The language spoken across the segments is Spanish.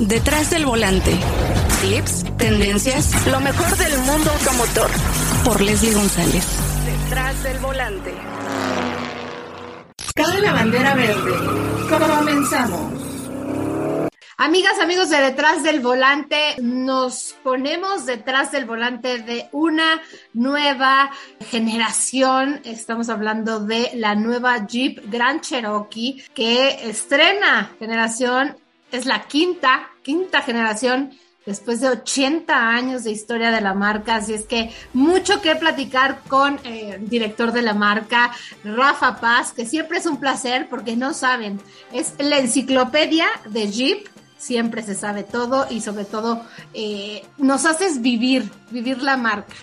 Detrás del volante. Tips, tendencias, lo mejor del mundo automotor. Por Leslie González. Detrás del volante. Cabe la bandera verde. Comenzamos. Amigas, amigos de Detrás del Volante, nos ponemos detrás del volante de una nueva generación. Estamos hablando de la nueva Jeep Grand Cherokee que estrena generación, es la quinta, quinta generación después de 80 años de historia de la marca, así es que mucho que platicar con eh, el director de la marca, Rafa Paz, que siempre es un placer porque no saben, es la enciclopedia de Jeep siempre se sabe todo y sobre todo eh, nos haces vivir, vivir la marca.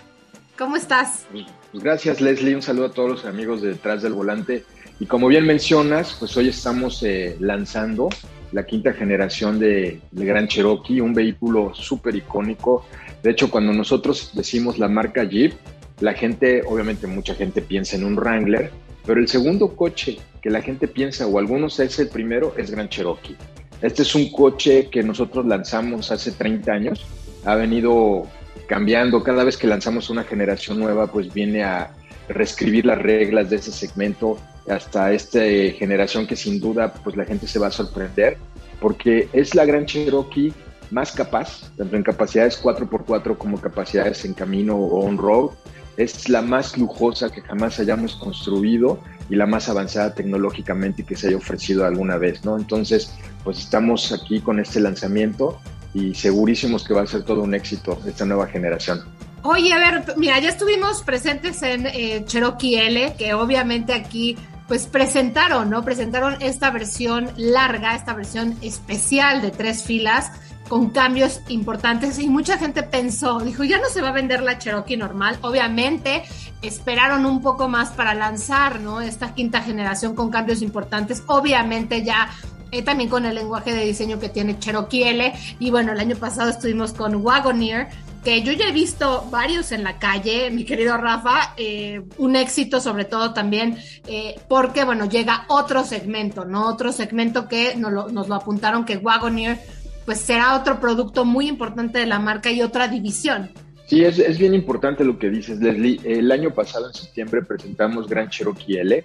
¿Cómo estás? Gracias Leslie, un saludo a todos los amigos de Detrás del Volante. Y como bien mencionas, pues hoy estamos eh, lanzando la quinta generación de, de Gran Cherokee, un vehículo súper icónico. De hecho, cuando nosotros decimos la marca Jeep, la gente, obviamente mucha gente piensa en un Wrangler, pero el segundo coche que la gente piensa, o algunos es el primero, es Gran Cherokee. Este es un coche que nosotros lanzamos hace 30 años. Ha venido cambiando. Cada vez que lanzamos una generación nueva, pues viene a reescribir las reglas de ese segmento hasta esta generación que sin duda pues la gente se va a sorprender porque es la gran Cherokee más capaz, tanto en capacidades 4x4 como capacidades en camino o on-road. Es la más lujosa que jamás hayamos construido y la más avanzada tecnológicamente que se haya ofrecido alguna vez, ¿no? Entonces, pues estamos aquí con este lanzamiento y segurísimos que va a ser todo un éxito esta nueva generación. Oye, a ver, mira, ya estuvimos presentes en eh, Cherokee L, que obviamente aquí pues presentaron, ¿no? Presentaron esta versión larga, esta versión especial de tres filas con cambios importantes y mucha gente pensó, dijo, ya no se va a vender la Cherokee normal. Obviamente esperaron un poco más para lanzar, ¿no? Esta quinta generación con cambios importantes. Obviamente ya eh, también con el lenguaje de diseño que tiene Cherokee L. Y bueno, el año pasado estuvimos con Wagoneer, que yo ya he visto varios en la calle, mi querido Rafa, eh, un éxito sobre todo también eh, porque, bueno, llega otro segmento, ¿no? Otro segmento que nos lo, nos lo apuntaron que Wagoneer, pues será otro producto muy importante de la marca y otra división. Sí, es, es bien importante lo que dices, Leslie. El año pasado, en septiembre, presentamos Gran Cherokee L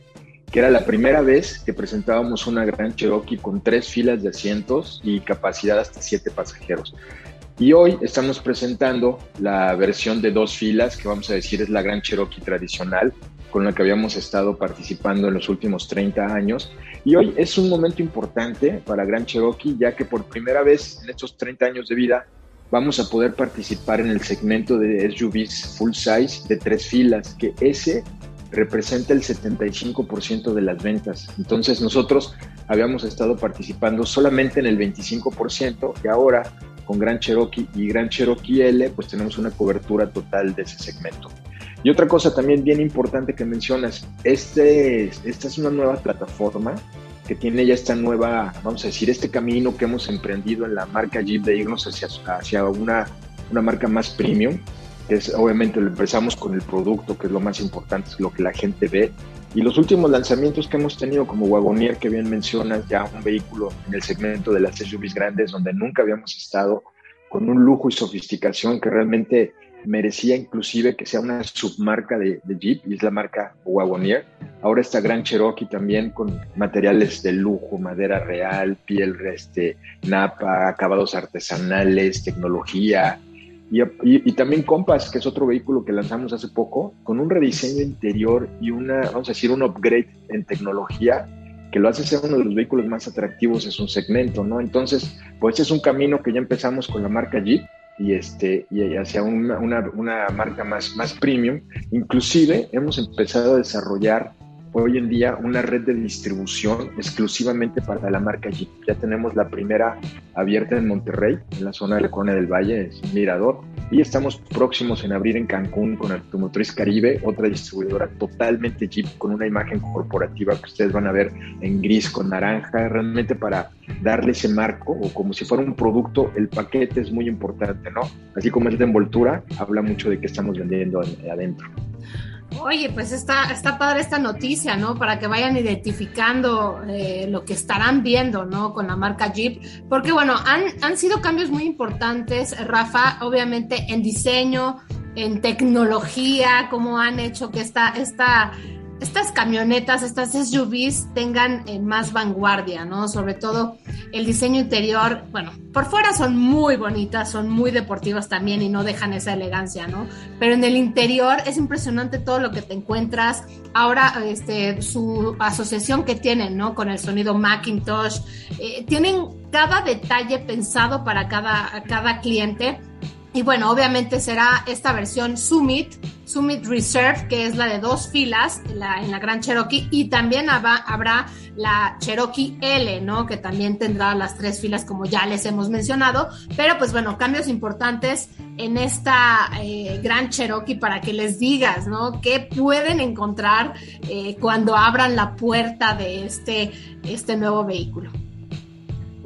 que era la primera vez que presentábamos una Gran Cherokee con tres filas de asientos y capacidad hasta siete pasajeros. Y hoy estamos presentando la versión de dos filas, que vamos a decir es la Gran Cherokee tradicional, con la que habíamos estado participando en los últimos 30 años. Y hoy es un momento importante para Gran Cherokee, ya que por primera vez en estos 30 años de vida vamos a poder participar en el segmento de SUVs full size de tres filas, que ese representa el 75% de las ventas. Entonces nosotros habíamos estado participando solamente en el 25% y ahora con Gran Cherokee y Gran Cherokee L pues tenemos una cobertura total de ese segmento. Y otra cosa también bien importante que mencionas, este, esta es una nueva plataforma que tiene ya esta nueva, vamos a decir, este camino que hemos emprendido en la marca Jeep de irnos hacia, hacia una, una marca más premium es obviamente lo empezamos con el producto, que es lo más importante, es lo que la gente ve. Y los últimos lanzamientos que hemos tenido como Wagonier, que bien mencionas, ya un vehículo en el segmento de las SUVs grandes, donde nunca habíamos estado, con un lujo y sofisticación que realmente merecía inclusive que sea una submarca de, Jeep, y es la marca Wagonier. Ahora está Gran Cherokee también con materiales de lujo, madera real, piel, este, napa, acabados artesanales, tecnología, y, también Compass, que es otro vehículo que lanzamos hace poco, con un rediseño interior y una, vamos a decir, un upgrade en tecnología que lo hace ser uno de los vehículos más atractivos en su segmento, ¿no? Entonces, pues es un camino que ya empezamos con la marca Jeep y, este, y hacia una, una, una marca más, más premium. Inclusive hemos empezado a desarrollar hoy en día una red de distribución exclusivamente para la marca Jeep. Ya tenemos la primera abierta en Monterrey, en la zona de la Corona del Valle, es Mirador, y estamos próximos en abrir en Cancún con Automotriz Caribe, otra distribuidora totalmente Jeep con una imagen corporativa que ustedes van a ver en gris con naranja, realmente para darle ese marco o como si fuera un producto, el paquete es muy importante, ¿no? Así como es de envoltura, habla mucho de qué estamos vendiendo adentro. Oye, pues está, está padre esta noticia, ¿no? Para que vayan identificando eh, lo que estarán viendo, ¿no? Con la marca Jeep. Porque, bueno, han, han sido cambios muy importantes, Rafa, obviamente en diseño, en tecnología, cómo han hecho que esta, esta estas camionetas, estas SUVs tengan eh, más vanguardia, ¿no? Sobre todo el diseño interior, bueno, por fuera son muy bonitas, son muy deportivas también y no dejan esa elegancia, ¿no? Pero en el interior es impresionante todo lo que te encuentras. Ahora, este, su asociación que tienen, ¿no? Con el sonido Macintosh, eh, tienen cada detalle pensado para cada, cada cliente y bueno, obviamente será esta versión Summit, Summit Reserve, que es la de dos filas en la, Gran Cherokee, y también habrá, la Cherokee L, ¿no? Que también tendrá las tres filas, como ya les hemos mencionado. Pero pues bueno, cambios importantes en esta eh, Gran Cherokee para que les digas, ¿no? ¿Qué pueden encontrar eh, cuando abran la puerta de este, este nuevo vehículo?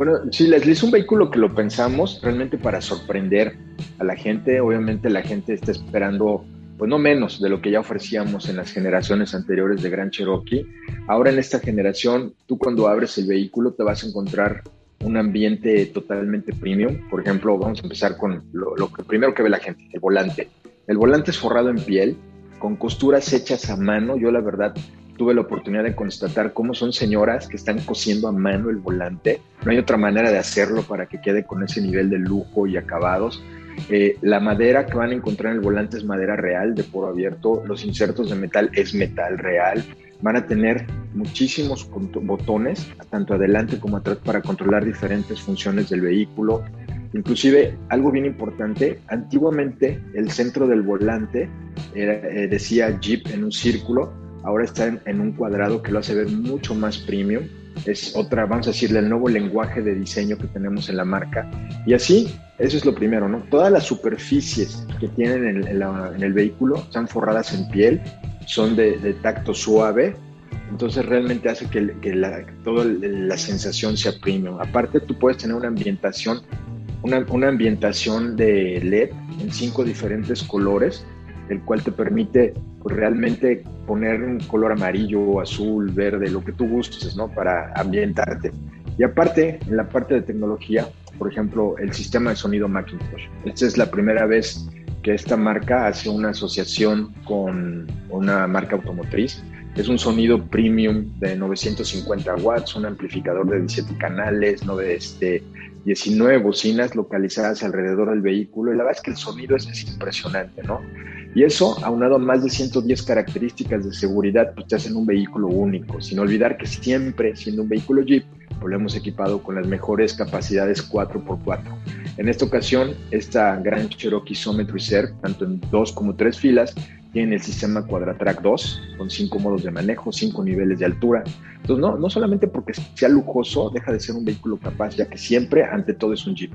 Bueno, sí, Leslie, es un vehículo que lo pensamos realmente para sorprender a la gente. Obviamente la gente está esperando, pues no menos de lo que ya ofrecíamos en las generaciones anteriores de Gran Cherokee. Ahora en esta generación, tú cuando abres el vehículo te vas a encontrar un ambiente totalmente premium. Por ejemplo, vamos a empezar con lo, que primero que ve la gente, el volante. El volante es forrado en piel, con costuras hechas a mano. Yo la verdad tuve la oportunidad de constatar cómo son señoras que están cosiendo a mano el volante. No hay otra manera de hacerlo para que quede con ese nivel de lujo y acabados. Eh, la madera que van a encontrar en el volante es madera real de poro abierto. Los insertos de metal es metal real. Van a tener muchísimos botones, tanto adelante como atrás, para controlar diferentes funciones del vehículo. Inclusive, algo bien importante, antiguamente el centro del volante eh, decía Jeep en un círculo, ahora está en, un cuadrado que lo hace ver mucho más premium. Es otra, vamos a decirle, el nuevo lenguaje de diseño que tenemos en la marca. Y así, eso es lo primero, ¿no? Todas las superficies que tienen en, el vehículo están forradas en piel, son de, tacto suave, entonces realmente hace que, la, toda la sensación sea premium. Aparte, tú puedes tener una ambientación, una, una ambientación de LED en cinco diferentes colores el cual te permite pues, realmente poner un color amarillo, azul, verde, lo que tú gustes, ¿no? Para ambientarte. Y aparte, en la parte de tecnología, por ejemplo, el sistema de sonido Macintosh. Esta es la primera vez que esta marca hace una asociación con una marca automotriz. Es un sonido premium de 950 watts, un amplificador de 17 canales, este, 19 bocinas localizadas alrededor del vehículo. Y la verdad es que el sonido es, es impresionante, ¿no? Y eso, aunado a más de 110 características de seguridad, pues te hacen un vehículo único, sin olvidar que siempre, siendo un vehículo Jeep, pues lo hemos equipado con las mejores capacidades 4x4. En esta ocasión, esta gran Cherokee Summit Reserve, tanto en dos como tres filas, tiene el sistema Quadratrack 2, con cinco modos de manejo, cinco niveles de altura. Entonces, no, no solamente porque sea lujoso, deja de ser un vehículo capaz, ya que siempre, ante todo, es un Jeep.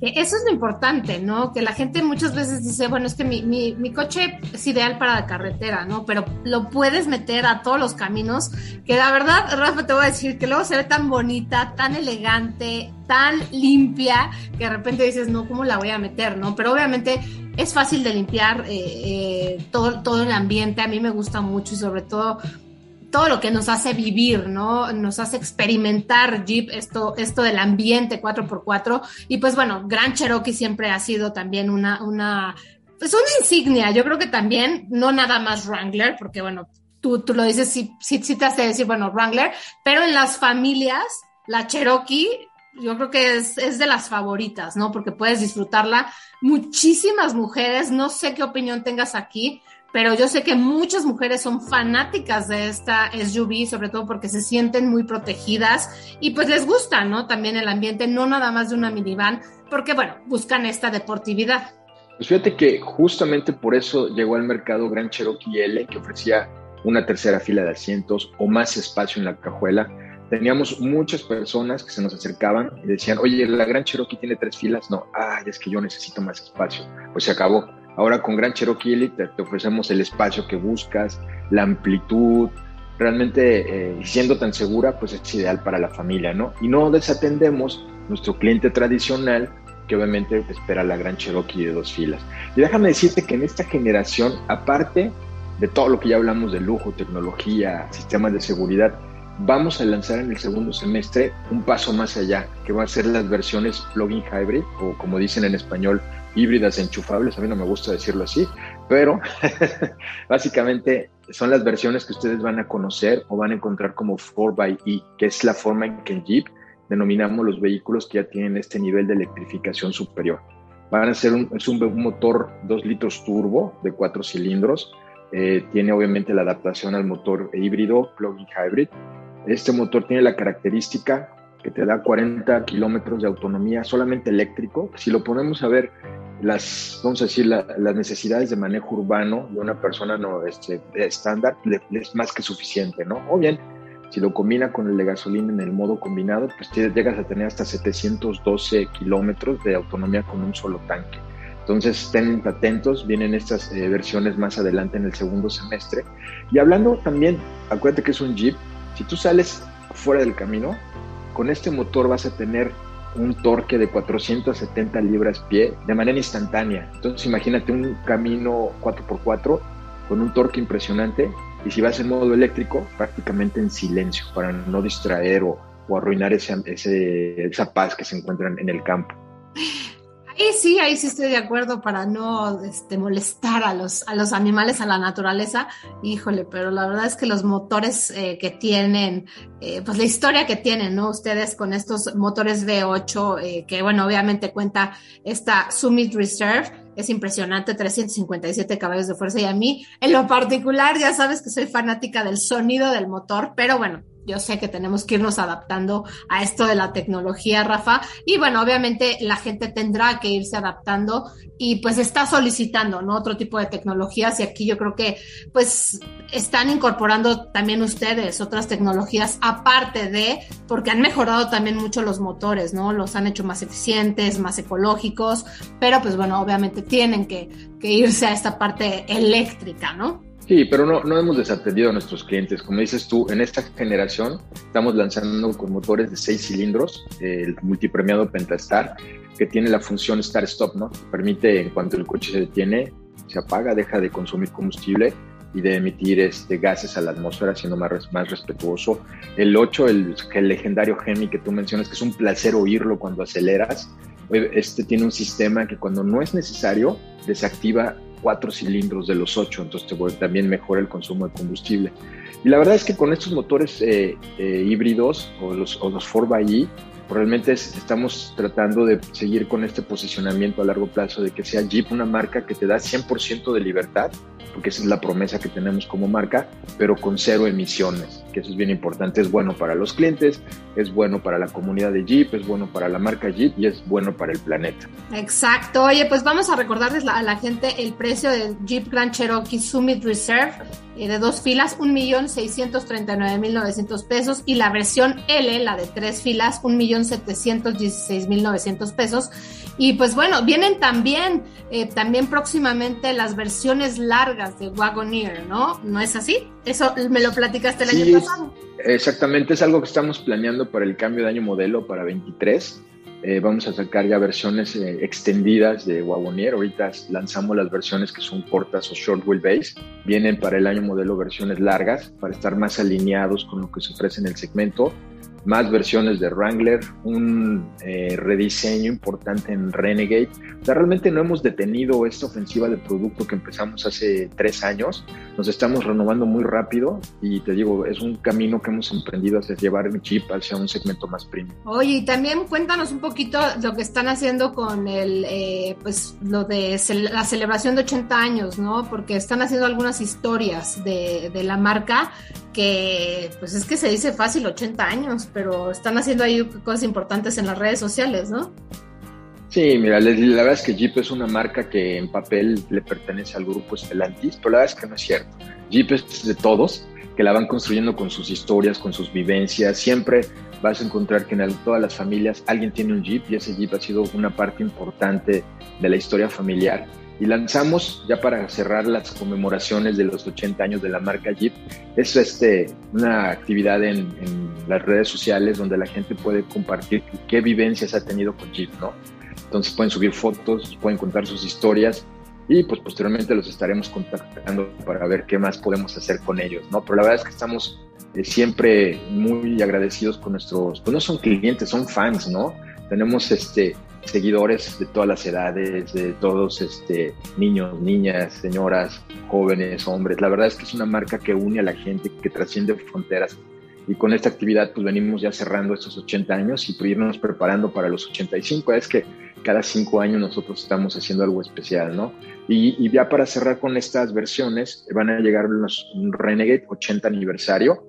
Eso es lo importante, ¿no? Que la gente muchas veces dice, bueno, es que mi, mi, mi, coche es ideal para la carretera, ¿no? Pero lo puedes meter a todos los caminos, que la verdad, Rafa, te voy a decir que luego se ve tan bonita, tan elegante, tan limpia, que de repente dices, no, ¿cómo la voy a meter, no? Pero obviamente es fácil de limpiar eh, eh, todo, todo el ambiente, a mí me gusta mucho y sobre todo todo lo que nos hace vivir, ¿no? Nos hace experimentar Jeep, esto, esto del ambiente 4x4. Y pues bueno, Gran Cherokee siempre ha sido también una, una, pues una insignia. Yo creo que también, no nada más Wrangler, porque bueno, tú, tú lo dices, sí, sí, sí te hace decir, bueno, Wrangler, pero en las familias, la Cherokee yo creo que es, es, de las favoritas, ¿no? Porque puedes disfrutarla. Muchísimas mujeres, no sé qué opinión tengas aquí, pero yo sé que muchas mujeres son fanáticas de esta SUV, sobre todo porque se sienten muy protegidas y pues les gusta, ¿no? También el ambiente, no nada más de una minivan, porque bueno, buscan esta deportividad. Pues fíjate que justamente por eso llegó al mercado Gran Cherokee L, que ofrecía una tercera fila de asientos o más espacio en la cajuela. Teníamos muchas personas que se nos acercaban y decían, oye, la Gran Cherokee tiene tres filas. No, ay, es que yo necesito más espacio. Pues se acabó Ahora con Gran Cherokee Elite te, ofrecemos el espacio que buscas, la amplitud, realmente eh, siendo tan segura, pues es ideal para la familia, ¿no? Y no desatendemos nuestro cliente tradicional que obviamente espera la Gran Cherokee de dos filas. Y déjame decirte que en esta generación, aparte de todo lo que ya hablamos de lujo, tecnología, sistemas de seguridad, vamos a lanzar en el segundo semestre un paso más allá, que va a ser las versiones plug-in hybrid, o como dicen en español, híbridas enchufables. A mí no me gusta decirlo así, pero básicamente son las versiones que ustedes van a conocer o van a encontrar como 4xE, que es la forma en que Jeep denominamos los vehículos que ya tienen este nivel de electrificación superior. Van a ser un, es un, motor 2 litros turbo de 4 cilindros. Eh, tiene obviamente la adaptación al motor híbrido plug-in hybrid este motor tiene la característica que te da 40 kilómetros de autonomía solamente eléctrico. Si lo ponemos a ver, las, vamos a decir, las necesidades de manejo urbano de una persona no este, estándar es más que suficiente, ¿no? O bien, si lo combina con el de gasolina en el modo combinado, pues llegas a tener hasta 712 kilómetros de autonomía con un solo tanque. Entonces estén atentos, vienen estas eh, versiones más adelante en el segundo semestre. Y hablando también, acuérdate que es un Jeep, si tú sales fuera del camino, con este motor vas a tener un torque de 470 libras pie de manera instantánea. Entonces imagínate un camino 4x4 con un torque impresionante y si vas en modo eléctrico prácticamente en silencio para no distraer o, arruinar ese, esa paz que se encuentran en el campo. Ahí sí, ahí sí estoy de acuerdo para no este, molestar a los, a los animales, a la naturaleza. Híjole, pero la verdad es que los motores eh, que tienen, eh, pues la historia que tienen, ¿no? Ustedes con estos motores V8, eh, que bueno, obviamente cuenta esta Summit Reserve, es impresionante, 357 caballos de fuerza y a mí, en lo particular, ya sabes que soy fanática del sonido del motor, pero bueno, yo sé que tenemos que irnos adaptando a esto de la tecnología, Rafa. Y bueno, obviamente la gente tendrá que irse adaptando y pues está solicitando, ¿no? Otro tipo de tecnologías y aquí yo creo que pues están incorporando también ustedes otras tecnologías aparte de, porque han mejorado también mucho los motores, ¿no? Los han hecho más eficientes, más ecológicos, pero pues bueno, obviamente tienen que, que irse a esta parte eléctrica, ¿no? Sí, pero no, no hemos desatendido a nuestros clientes. Como dices tú, en esta generación estamos lanzando con motores de seis cilindros, el multipremiado Pentastar, que tiene la función Start-Stop, ¿no? Permite, en cuanto el coche se detiene, se apaga, deja de consumir combustible y de emitir este, gases a la atmósfera, siendo más, más respetuoso. El 8, el, el legendario Hemi que tú mencionas, que es un placer oírlo cuando aceleras, este tiene un sistema que cuando no es necesario desactiva cuatro cilindros de los ocho, entonces también mejora el consumo de combustible. Y la verdad es que con estos motores eh, eh, híbridos o los, o los 4xE, realmente estamos tratando de seguir con este posicionamiento a largo plazo de que sea Jeep una marca que te da 100% de libertad, porque esa es la promesa que tenemos como marca, pero con cero emisiones, que eso es bien importante, es bueno para los clientes, es bueno para la comunidad de Jeep, es bueno para la marca Jeep y es bueno para el planeta. Exacto, oye, pues vamos a recordarles a la gente el precio del Jeep Grand Cherokee Summit Reserve eh, de dos filas, 1.639.900 pesos y la versión L, la de tres filas, 1.716.900 pesos. Y pues bueno, vienen también, eh, también próximamente las versiones largas de Wagoneer, ¿no? ¿No es así? Eso me lo platicaste el año pasado. Exactamente, es algo que estamos planeando para el cambio de año modelo para 23 eh, vamos a sacar ya versiones eh, extendidas de Wagoneer. Ahorita lanzamos las versiones que son cortas o short wheelbase. Vienen para el año modelo versiones largas para estar más alineados con lo que se ofrece en el segmento más versiones de Wrangler, un eh, rediseño importante en Renegade. O sea, realmente no hemos detenido esta ofensiva de producto que empezamos hace tres años. Nos estamos renovando muy rápido y te digo, es un camino que hemos emprendido hacia llevar el chip hacia un segmento más premium. Oye, y también cuéntanos un poquito lo que están haciendo con el, eh, pues, lo de la celebración de 80 años, ¿no? Porque están haciendo algunas historias de, de la marca que, pues es que se dice fácil 80 años, pero están haciendo ahí cosas importantes en las redes sociales, ¿no? Sí, mira, la verdad es que Jeep es una marca que en papel le pertenece al grupo Stellantis, pero la verdad es que no es cierto. Jeep es de todos, que la van construyendo con sus historias, con sus vivencias. Siempre vas a encontrar que en todas las familias alguien tiene un Jeep y ese Jeep ha sido una parte importante de la historia familiar y lanzamos ya para cerrar las conmemoraciones de los 80 años de la marca Jeep. Es este, una actividad en, en, las redes sociales donde la gente puede compartir qué vivencias ha tenido con Jeep, ¿no? Entonces pueden subir fotos, pueden contar sus historias y pues posteriormente los estaremos contactando para ver qué más podemos hacer con ellos, ¿no? Pero la verdad es que estamos eh, siempre muy agradecidos con nuestros, pues no son clientes, son fans, ¿no? Tenemos este, seguidores de todas las edades, de todos este, niños, niñas, señoras, jóvenes, hombres. La verdad es que es una marca que une a la gente, que trasciende fronteras. Y con esta actividad pues venimos ya cerrando estos 80 años y pues, irnos preparando para los 85. Es que cada cinco años nosotros estamos haciendo algo especial, ¿no? Y, y ya para cerrar con estas versiones, van a llegar los Renegade 80 aniversario,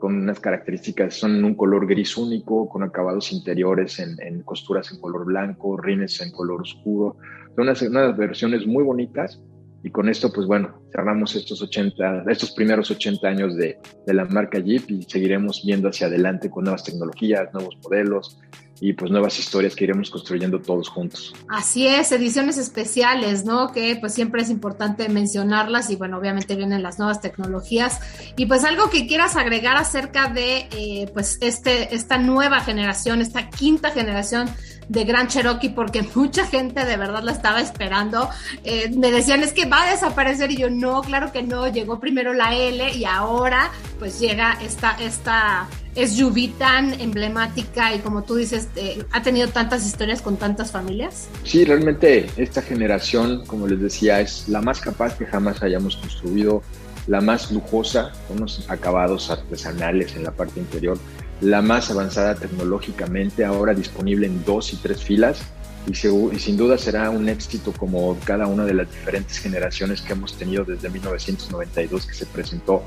con unas características, son un color gris único, con acabados interiores en, costuras en color blanco, rines en color oscuro. Son unas, unas, versiones muy bonitas y con esto, pues bueno, cerramos estos 80, estos primeros 80 años de, de la marca Jeep y seguiremos viendo hacia adelante con nuevas tecnologías, nuevos modelos, y pues nuevas historias que iremos construyendo todos juntos. Así es, ediciones especiales, ¿no? Que pues siempre es importante mencionarlas y bueno, obviamente vienen las nuevas tecnologías y pues algo que quieras agregar acerca de eh, pues este, esta nueva generación, esta quinta generación de Gran Cherokee porque mucha gente de verdad la estaba esperando. Eh, me decían es que va a desaparecer y yo no, claro que no, llegó primero la L y ahora pues llega esta, esta es SUV tan emblemática y como tú dices, eh, ha tenido tantas historias con tantas familias? Sí, realmente esta generación, como les decía, es la más capaz que jamás hayamos construido, la más lujosa, con unos acabados artesanales en la parte interior, la más avanzada tecnológicamente, ahora disponible en dos y tres filas. Y, y, sin duda será un éxito como cada una de las diferentes generaciones que hemos tenido desde 1992 que se presentó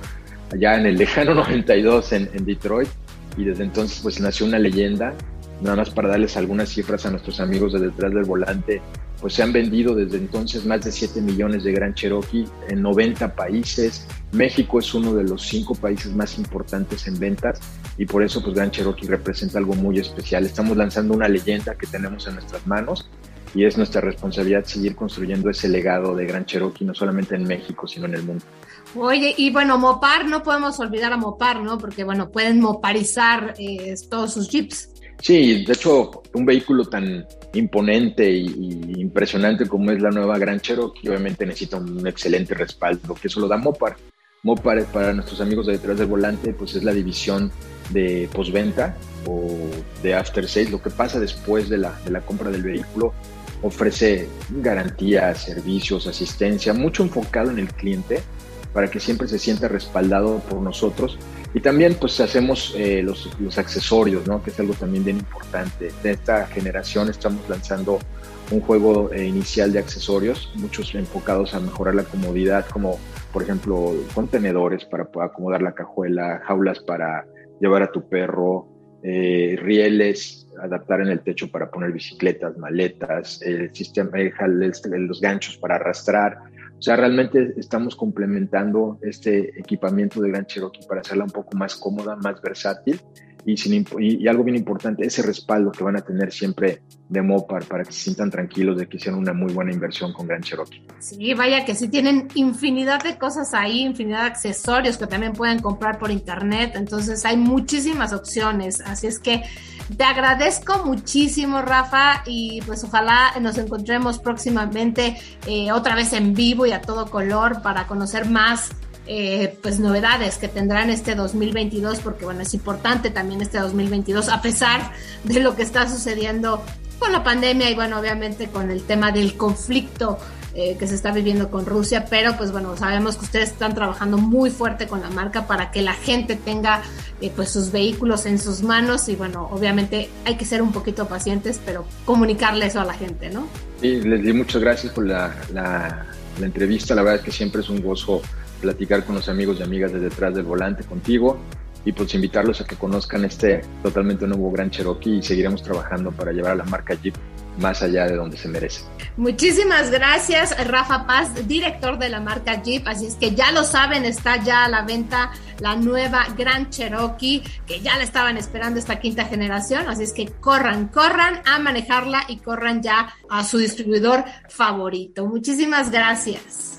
allá en el lejano 92 en, en Detroit y desde entonces pues nació una leyenda. Nada más para darles algunas cifras a nuestros amigos de detrás del volante, pues se han vendido desde entonces más de 7 millones de Gran Cherokee en 90 países. México es uno de los cinco países más importantes en ventas y por eso pues Gran Cherokee representa algo muy especial. Estamos lanzando una leyenda que tenemos en nuestras manos y es nuestra responsabilidad seguir construyendo ese legado de Gran Cherokee no solamente en México sino en el mundo. Oye, y bueno, Mopar, no podemos olvidar a Mopar, ¿no? Porque, bueno, pueden moparizar eh, todos sus jeeps. Sí, de hecho, un vehículo tan imponente y, impresionante como es la nueva Gran Cherokee, obviamente necesita un excelente respaldo, que eso lo da Mopar. Mopar, para nuestros amigos de detrás del volante, pues es la división de postventa o de after sales, lo que pasa después de la, de la compra del vehículo. Ofrece garantías, servicios, asistencia, mucho enfocado en el cliente para que siempre se sienta respaldado por nosotros. Y también pues hacemos eh, los, los, accesorios, ¿no? que es algo también bien importante. De esta generación estamos lanzando un juego eh, inicial de accesorios, muchos enfocados a mejorar la comodidad, como por ejemplo contenedores para poder acomodar la cajuela, jaulas para llevar a tu perro, eh, rieles, adaptar en el techo para poner bicicletas, maletas, el sistema, los ganchos para arrastrar, sea, realmente estamos complementando este equipamiento de Gran Cherokee para hacerla un poco más cómoda, más versátil y, sin, y, algo bien importante, ese respaldo que van a tener siempre de Mopar para que se sientan tranquilos de que hicieron una muy buena inversión con Gran Cherokee. Sí, vaya que sí tienen infinidad de cosas ahí, infinidad de accesorios que también pueden comprar por internet, entonces hay muchísimas opciones, así es que te agradezco muchísimo, Rafa, y pues ojalá nos encontremos próximamente eh, otra vez en vivo y a todo color para conocer más eh, pues novedades que tendrán este 2022, porque bueno, es importante también este 2022, a pesar de lo que está sucediendo con la pandemia y bueno, obviamente con el tema del conflicto eh, que se está viviendo con Rusia, pero pues bueno, sabemos que ustedes están trabajando muy fuerte con la marca para que la gente tenga eh, pues sus vehículos en sus manos. Y bueno, obviamente hay que ser un poquito pacientes, pero comunicarle eso a la gente, ¿no? Sí, Leslie, muchas gracias por la, la, la entrevista, la verdad es que siempre es un gozo platicar con los amigos y amigas de detrás del volante contigo y pues invitarlos a que conozcan este totalmente nuevo Gran Cherokee y seguiremos trabajando para llevar a la marca Jeep más allá de donde se merece. Muchísimas gracias, Rafa Paz, director de la marca Jeep. Así es que ya lo saben, está ya a la venta la nueva Gran Cherokee, que ya la estaban esperando esta quinta generación. Así es que corran, corran a manejarla y corran ya a su distribuidor favorito. Muchísimas gracias.